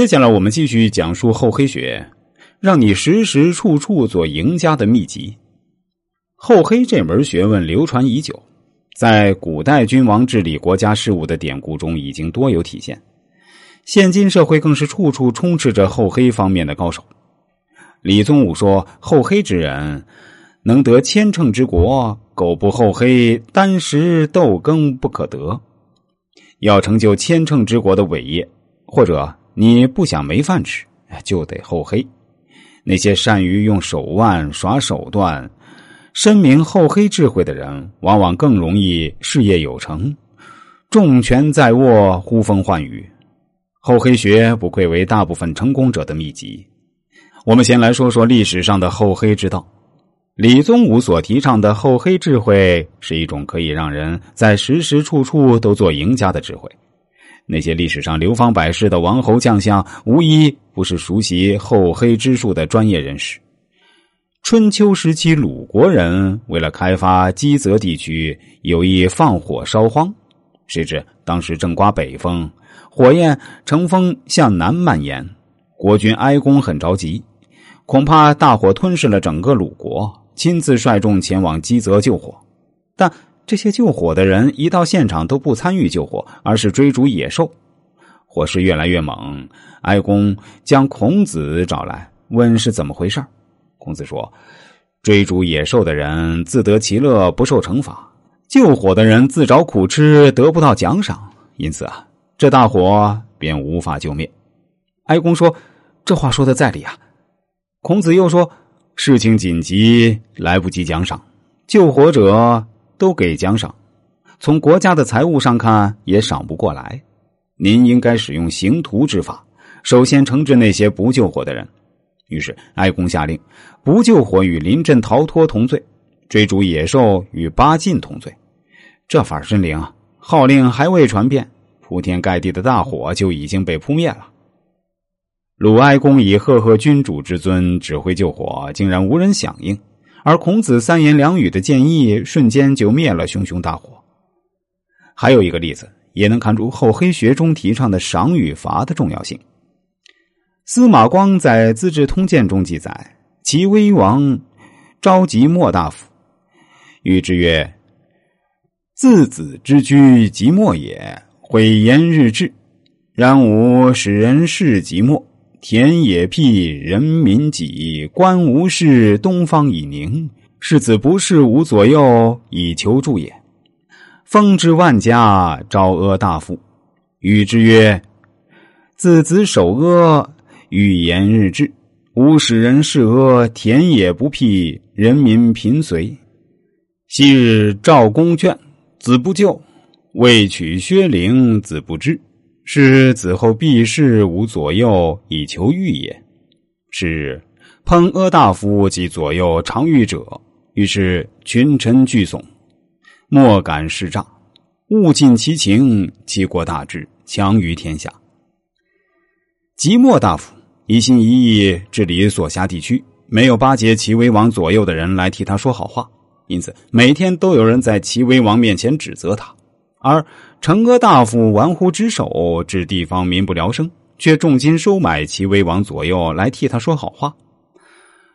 接下来我们继续讲述厚黑学，让你时时处处做赢家的秘籍。厚黑这门学问流传已久，在古代君王治理国家事务的典故中已经多有体现。现今社会更是处处充斥着厚黑方面的高手。李宗武说：“厚黑之人，能得千乘之国；苟不厚黑，单食豆羹不可得。要成就千乘之国的伟业，或者。”你不想没饭吃，就得厚黑。那些善于用手腕耍手段、深明厚黑智慧的人，往往更容易事业有成。重权在握，呼风唤雨。厚黑学不愧为大部分成功者的秘籍。我们先来说说历史上的厚黑之道。李宗武所提倡的厚黑智慧，是一种可以让人在时时处处都做赢家的智慧。那些历史上流芳百世的王侯将相，无一不是熟悉厚黑之术的专业人士。春秋时期，鲁国人为了开发箕泽地区，有意放火烧荒。谁知当时正刮北风，火焰乘风向南蔓延。国君哀公很着急，恐怕大火吞噬了整个鲁国，亲自率众前往箕泽救火，但。这些救火的人一到现场都不参与救火，而是追逐野兽。火势越来越猛，哀公将孔子找来，问是怎么回事孔子说：“追逐野兽的人自得其乐，不受惩罚；救火的人自找苦吃，得不到奖赏。因此啊，这大火便无法救灭。”哀公说：“这话说的在理啊。”孔子又说：“事情紧急，来不及奖赏，救火者。”都给奖赏，从国家的财务上看也赏不过来。您应该使用刑徒之法，首先惩治那些不救火的人。于是哀公下令，不救火与临阵逃脱同罪，追逐野兽与八禁同罪。这法真灵啊！号令还未传遍，铺天盖地的大火就已经被扑灭了。鲁哀公以赫赫君主之尊指挥救火，竟然无人响应。而孔子三言两语的建议，瞬间就灭了熊熊大火。还有一个例子，也能看出厚黑学中提倡的赏与罚的重要性。司马光在《资治通鉴》中记载，齐威王召集莫大夫，谕之曰：“自子之居，即墨也。毁言日志，然吾使人事即墨。”田野辟，人民己，官无事，东方已宁。世子不事无左右，以求助也。封之万家，招阿大夫，与之曰：“自子守阿，欲言日志，吾使人事阿，田野不辟，人民贫随。昔日赵公劝，子不救；未取薛陵，子不知。”是子后避世无左右以求欲也。是烹阿大夫及左右常遇者，于是群臣俱悚，莫敢视诈，物尽其情，其国大治，强于天下。即墨大夫一心一意治理所辖地区，没有巴结齐威王左右的人来替他说好话，因此每天都有人在齐威王面前指责他。而成阿大夫玩忽职守，致地方民不聊生，却重金收买齐威王左右来替他说好话。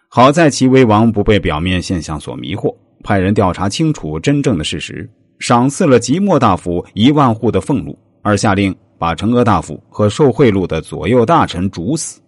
好在齐威王不被表面现象所迷惑，派人调查清楚真正的事实，赏赐了即墨大夫一万户的俸禄，而下令把成阿大夫和受贿赂的左右大臣处死。